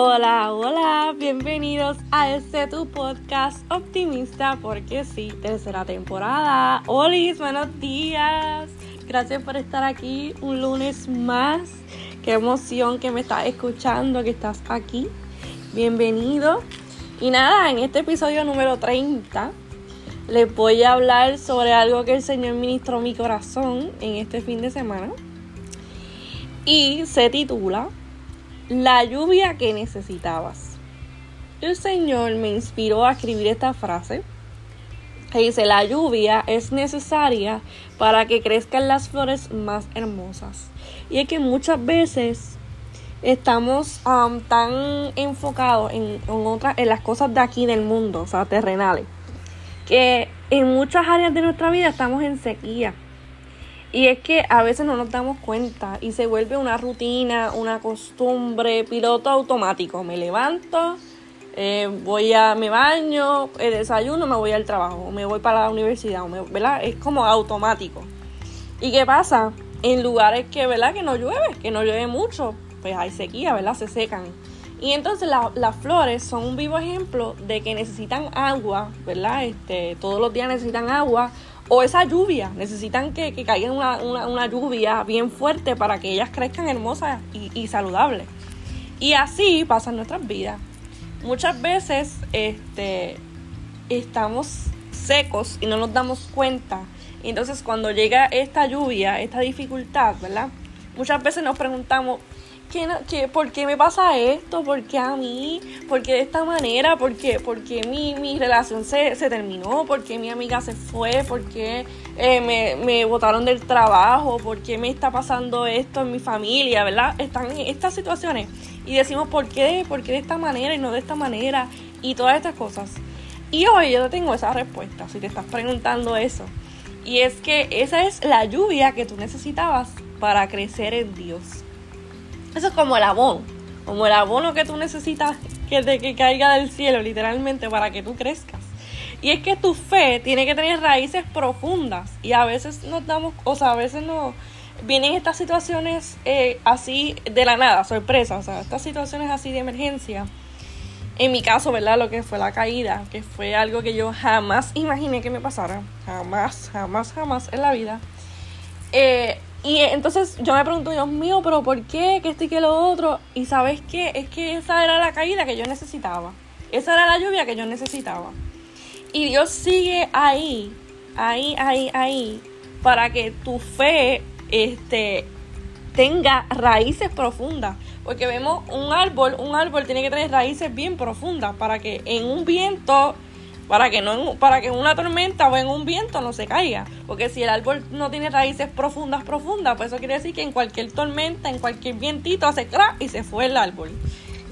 Hola, hola, bienvenidos a este tu podcast optimista porque sí, tercera temporada. Hola, buenos días. Gracias por estar aquí un lunes más. Qué emoción que me estás escuchando, que estás aquí. Bienvenido. Y nada, en este episodio número 30 les voy a hablar sobre algo que el Señor ministró mi corazón en este fin de semana. Y se titula la lluvia que necesitabas. El Señor me inspiró a escribir esta frase que dice, la lluvia es necesaria para que crezcan las flores más hermosas. Y es que muchas veces estamos tan enfocados en, en, en las cosas de aquí del mundo, o sea, terrenales, que en muchas áreas de nuestra vida estamos en sequía y es que a veces no nos damos cuenta y se vuelve una rutina, una costumbre, piloto automático. Me levanto, eh, voy a, me baño, el desayuno, me voy al trabajo, me voy para la universidad, ¿verdad? Es como automático. ¿Y qué pasa? En lugares que, ¿verdad? Que no llueve, que no llueve mucho, pues hay sequía, ¿verdad? Se secan. Y entonces las flores son un vivo ejemplo de que necesitan agua, ¿verdad? Este, todos los días necesitan agua o esa lluvia, necesitan que, que caiga una, lluvia bien fuerte para que ellas crezcan hermosas y, saludables. Y así pasan nuestras vidas. Muchas veces este, estamos secos y no nos damos cuenta. Y entonces cuando llega esta lluvia, esta dificultad, ¿verdad? Muchas veces nos preguntamos, ¿Qué, por qué me pasa esto? ¿Por qué a mí? ¿Por qué de esta manera? ¿Por qué, mi, relación se, terminó? ¿Por qué mi amiga se fue? ¿Por qué eh, me, me botaron del trabajo? ¿Por qué me está pasando esto en mi familia? ¿Verdad? Están en estas situaciones y decimos ¿por qué? ¿Por qué de esta manera y no de esta manera? Y todas estas cosas. Y hoy yo tengo esa respuesta, si te estás preguntando eso. Y es que esa es la lluvia que tú necesitabas para crecer en Dios. Eso es como el abono, como el abono que tú necesitas que, de, que caiga del cielo, literalmente, para que tú crezcas. Y es que tu fe tiene que tener raíces profundas. Y a veces nos damos, o sea, a veces no vienen estas situaciones eh, así de la nada, sorpresa, o sea, estas situaciones así de emergencia. En mi caso, ¿verdad? Lo que fue la caída, que fue algo que yo jamás imaginé que me pasara. Jamás, jamás, jamás en la vida. Eh, y entonces yo me pregunto, Dios mío, pero ¿por qué? ¿Qué esto y qué lo otro? Y sabes qué? Es que esa era la caída que yo necesitaba. Esa era la lluvia que yo necesitaba. Y Dios sigue ahí, ahí, ahí, ahí, para que tu fe este, tenga raíces profundas. Porque vemos un árbol, un árbol tiene que tener raíces bien profundas para que en un viento para que no para que en una tormenta o en un viento no se caiga, porque si el árbol no tiene raíces profundas profundas, pues eso quiere decir que en cualquier tormenta, en cualquier vientito hace crack y se fue el árbol.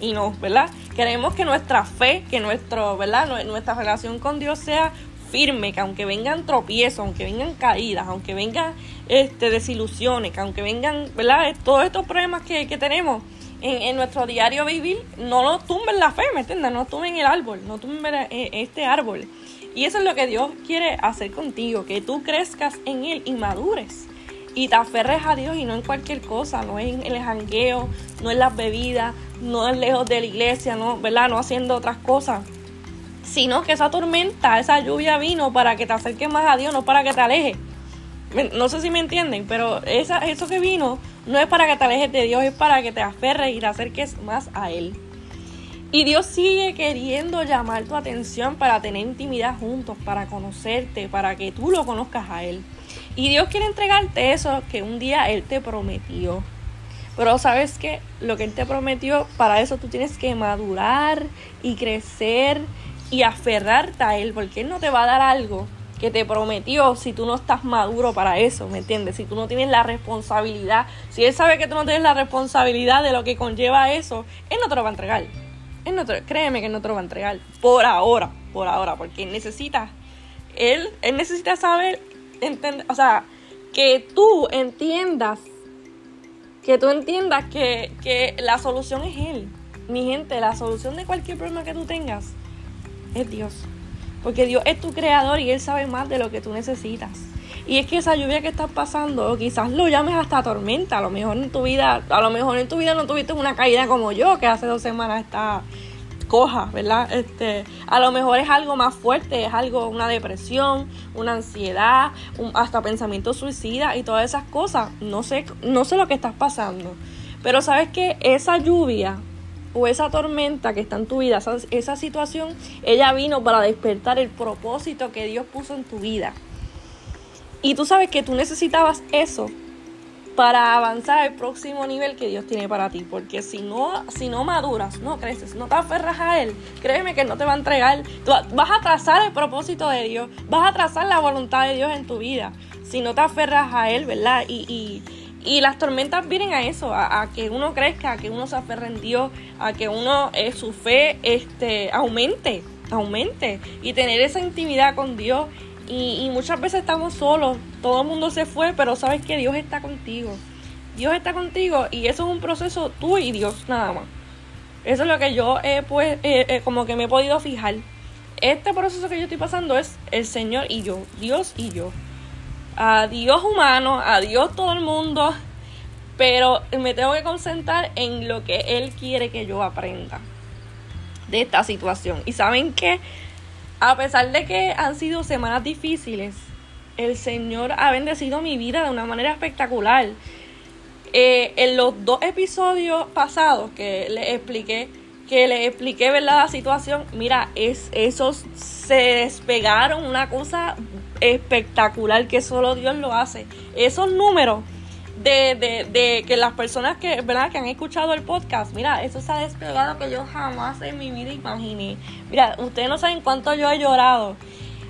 Y no, ¿verdad? Queremos que nuestra fe, que nuestro, ¿verdad? Nuestra relación con Dios sea firme, que aunque vengan tropiezos, aunque vengan caídas, aunque vengan este, desilusiones, que aunque vengan, ¿verdad? Todos estos problemas que, que tenemos, en, nuestro diario vivir, no lo tumben la fe, ¿me entiendes? No tumben el árbol, no tumben eh, este árbol. Y eso es lo que Dios quiere hacer contigo, que tú crezcas en Él y madures. Y te aferres a Dios y no en cualquier cosa, no en el jangueo, no en las bebidas, no en lejos de la iglesia, no, ¿verdad? No haciendo otras cosas. Sino que esa tormenta, esa lluvia vino para que te acerques más a Dios, no para que te alejes. No sé si me entienden, pero esa, eso que vino no es para que te alejes de Dios, es para que te aferres y te acerques más a Él. Y Dios sigue queriendo llamar tu atención para tener intimidad juntos, para conocerte, para que tú lo conozcas a Él. Y Dios quiere entregarte eso que un día Él te prometió. Pero sabes que lo que Él te prometió, para eso tú tienes que madurar y crecer y aferrarte a Él, porque Él no te va a dar algo que te prometió si tú no estás maduro para eso, ¿me entiendes? Si tú no tienes la responsabilidad, si él sabe que tú no tienes la responsabilidad de lo que conlleva eso, él no te lo va a entregar. Él no te, créeme que él no te lo va a entregar por ahora, por ahora, porque él necesita, él, él necesita saber, entender, o sea, que tú entiendas, que tú entiendas que, que la solución es él. Mi gente, la solución de cualquier problema que tú tengas es Dios. Porque Dios es tu creador y Él sabe más de lo que tú necesitas. Y es que esa lluvia que estás pasando, quizás lo llames hasta tormenta. A lo mejor en tu vida, a lo mejor en tu vida no tuviste una caída como yo, que hace dos semanas está coja, ¿verdad? Este, a lo mejor es algo más fuerte, es algo, una depresión, una ansiedad, hasta pensamiento suicida y todas esas cosas. No sé, no sé lo que estás pasando. Pero sabes que esa lluvia o esa tormenta que está en tu vida, esa, situación, ella vino para despertar el propósito que Dios puso en tu vida. Y tú sabes que tú necesitabas eso para avanzar al próximo nivel que Dios tiene para ti. Porque si no, si no maduras, no creces, no te aferras a Él, créeme que no te va a entregar. vas a trazar el propósito de Dios, vas a trazar la voluntad de Dios en tu vida. Si no te aferras a Él, ¿verdad? Y, las tormentas vienen a eso, a, que uno crezca, a que uno se aferre en Dios, a que uno, eh, su fe este, aumente, aumente. Y tener esa intimidad con Dios y, muchas veces estamos solos, todo el mundo se fue, pero sabes que Dios está contigo. Dios está contigo y eso es un proceso tú y Dios nada más. Eso es lo que yo he pues, como que me he podido fijar. Este proceso que yo estoy pasando es el Señor y yo, Dios y yo. A Dios humano, a Dios todo el mundo, pero me tengo que concentrar en lo que Él quiere que yo aprenda de esta situación. ¿Y saben qué? a pesar de que han sido semanas difíciles, el Señor ha bendecido mi vida de una manera espectacular. Eh, en los dos episodios pasados que les expliqué, que les expliqué ¿verdad? la situación, mira, es, esos se despegaron, una cosa espectacular que solo Dios lo hace. Esos números de, de, de, que las personas que, ¿verdad? que han escuchado el podcast, mira, eso se ha despegado que yo jamás en mi vida imaginé. Mira, ustedes no saben cuánto yo he llorado.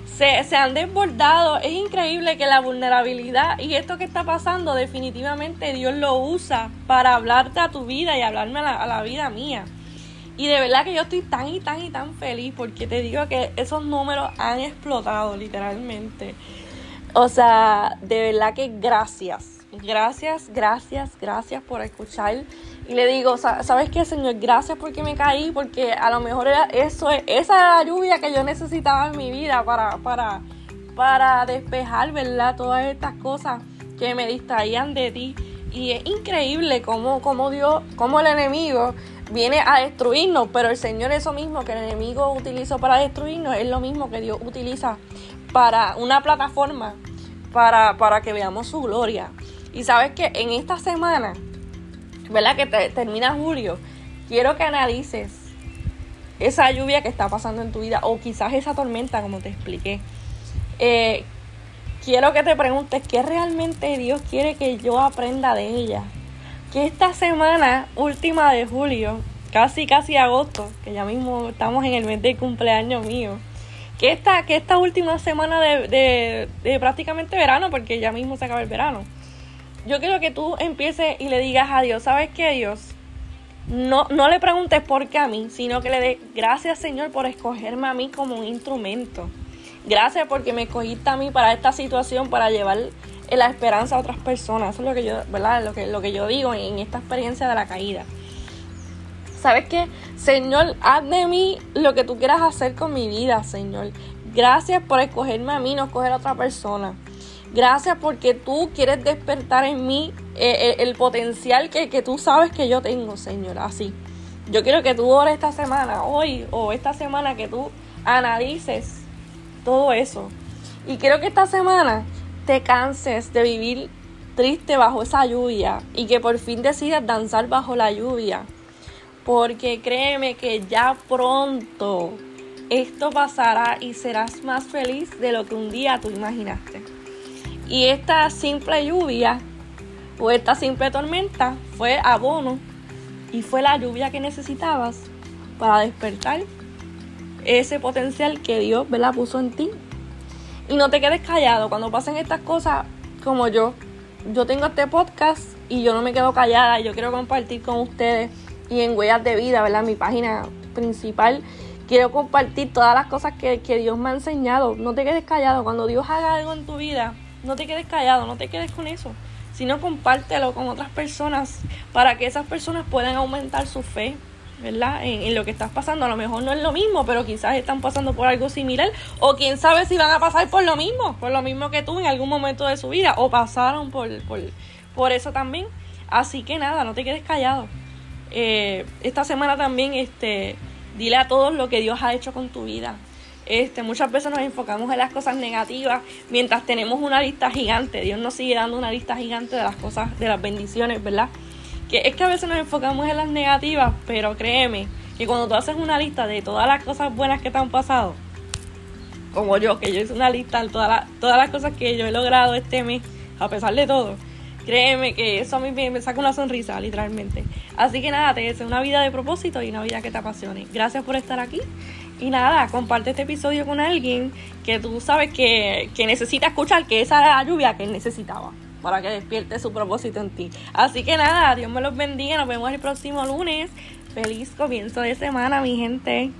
Se, se han desbordado. Es increíble que la vulnerabilidad y esto que está pasando, definitivamente Dios lo usa para hablarte a tu vida y hablarme a la, a la vida mía. Y de verdad que yo estoy tan y tan y tan feliz porque te digo que esos números han explotado literalmente. O sea, de verdad que gracias Gracias, gracias, gracias por escuchar. Y le digo, ¿sabes qué, Señor? Gracias porque me caí, porque a lo mejor era eso, esa lluvia que yo necesitaba en mi vida para, para, para despejar, ¿verdad? Todas estas cosas que me distraían de ti. Y es increíble cómo, cómo Dios, cómo el enemigo viene a destruirnos, pero el Señor eso mismo que el enemigo utilizó para destruirnos es lo mismo que Dios utiliza para una plataforma para, para que veamos su gloria. Y sabes que en esta semana, ¿verdad? Que termina julio, quiero que analices esa lluvia que está pasando en tu vida o quizás esa tormenta, como te expliqué. Eh, quiero que te preguntes qué realmente Dios quiere que yo aprenda de ella. Que esta semana última de julio, casi casi agosto, que ya mismo estamos en el mes de cumpleaños mío, que esta, que esta última semana de, de, prácticamente verano, porque ya mismo se acaba el verano, yo quiero que tú empieces y le digas a Dios, ¿sabes qué, Dios? No, no le preguntes por qué a mí, sino que le dé gracias, Señor, por escogerme a mí como un instrumento. Gracias porque me escogiste a mí para esta situación, para llevar la esperanza a otras personas. Eso es lo que yo, ¿verdad? Lo que, lo que yo digo en esta experiencia de la caída. ¿Sabes qué? Señor, haz de mí lo que tú quieras hacer con mi vida, Señor. Gracias por escogerme a mí, no escoger a otra persona. Gracias porque tú quieres despertar en mí eh, el potencial que, tú sabes que yo tengo, Señor. Así. Yo quiero que tú ores esta semana, hoy o esta semana, que tú analices todo eso. Y quiero que esta semana te canses de vivir triste bajo esa lluvia y que por fin decidas danzar bajo la lluvia. Porque créeme que ya pronto esto pasará y serás más feliz de lo que un día tú imaginaste. Y esta simple lluvia o esta simple tormenta fue abono y fue la lluvia que necesitabas para despertar ese potencial que Dios ¿verdad? puso en ti. Y no te quedes callado cuando pasen estas cosas como yo. Yo tengo este podcast y yo no me quedo callada. Yo quiero compartir con ustedes y en Huellas de Vida, ¿verdad? Mi página principal. Quiero compartir todas las cosas que, que Dios me ha enseñado. No te quedes callado. Cuando Dios haga algo en tu vida, no te quedes callado, no te quedes con eso, sino compártelo con otras personas para que esas personas puedan aumentar su fe, ¿verdad? En, lo que estás pasando. A lo mejor no es lo mismo, pero quizás están pasando por algo similar. O quién sabe si van a pasar por lo mismo, por lo mismo que tú en algún momento de su vida. O pasaron por, por, por eso también. Así que nada, no te quedes callado. Eh, esta semana también, este, dile a todos lo que Dios ha hecho con tu vida. Este, muchas veces nos enfocamos en las cosas negativas mientras tenemos una lista gigante. Dios nos sigue dando una lista gigante de las cosas, de las bendiciones, ¿verdad? Que es que a veces nos enfocamos en las negativas, pero créeme que cuando tú haces una lista de todas las cosas buenas que te han pasado, como yo, que yo hice una lista de todas las, todas las cosas que yo he logrado este mes, a pesar de todo, créeme que eso a mí me, me saca una sonrisa, literalmente. Así que nada, te deseo una vida de propósito y una vida que te apasione. Gracias por estar aquí y nada, comparte este episodio con alguien que tú sabes que, necesita escuchar, que esa era la lluvia que él necesitaba para que despierte su propósito en ti. Así que nada, Dios me los bendiga, nos vemos el próximo lunes. Feliz comienzo de semana, mi gente.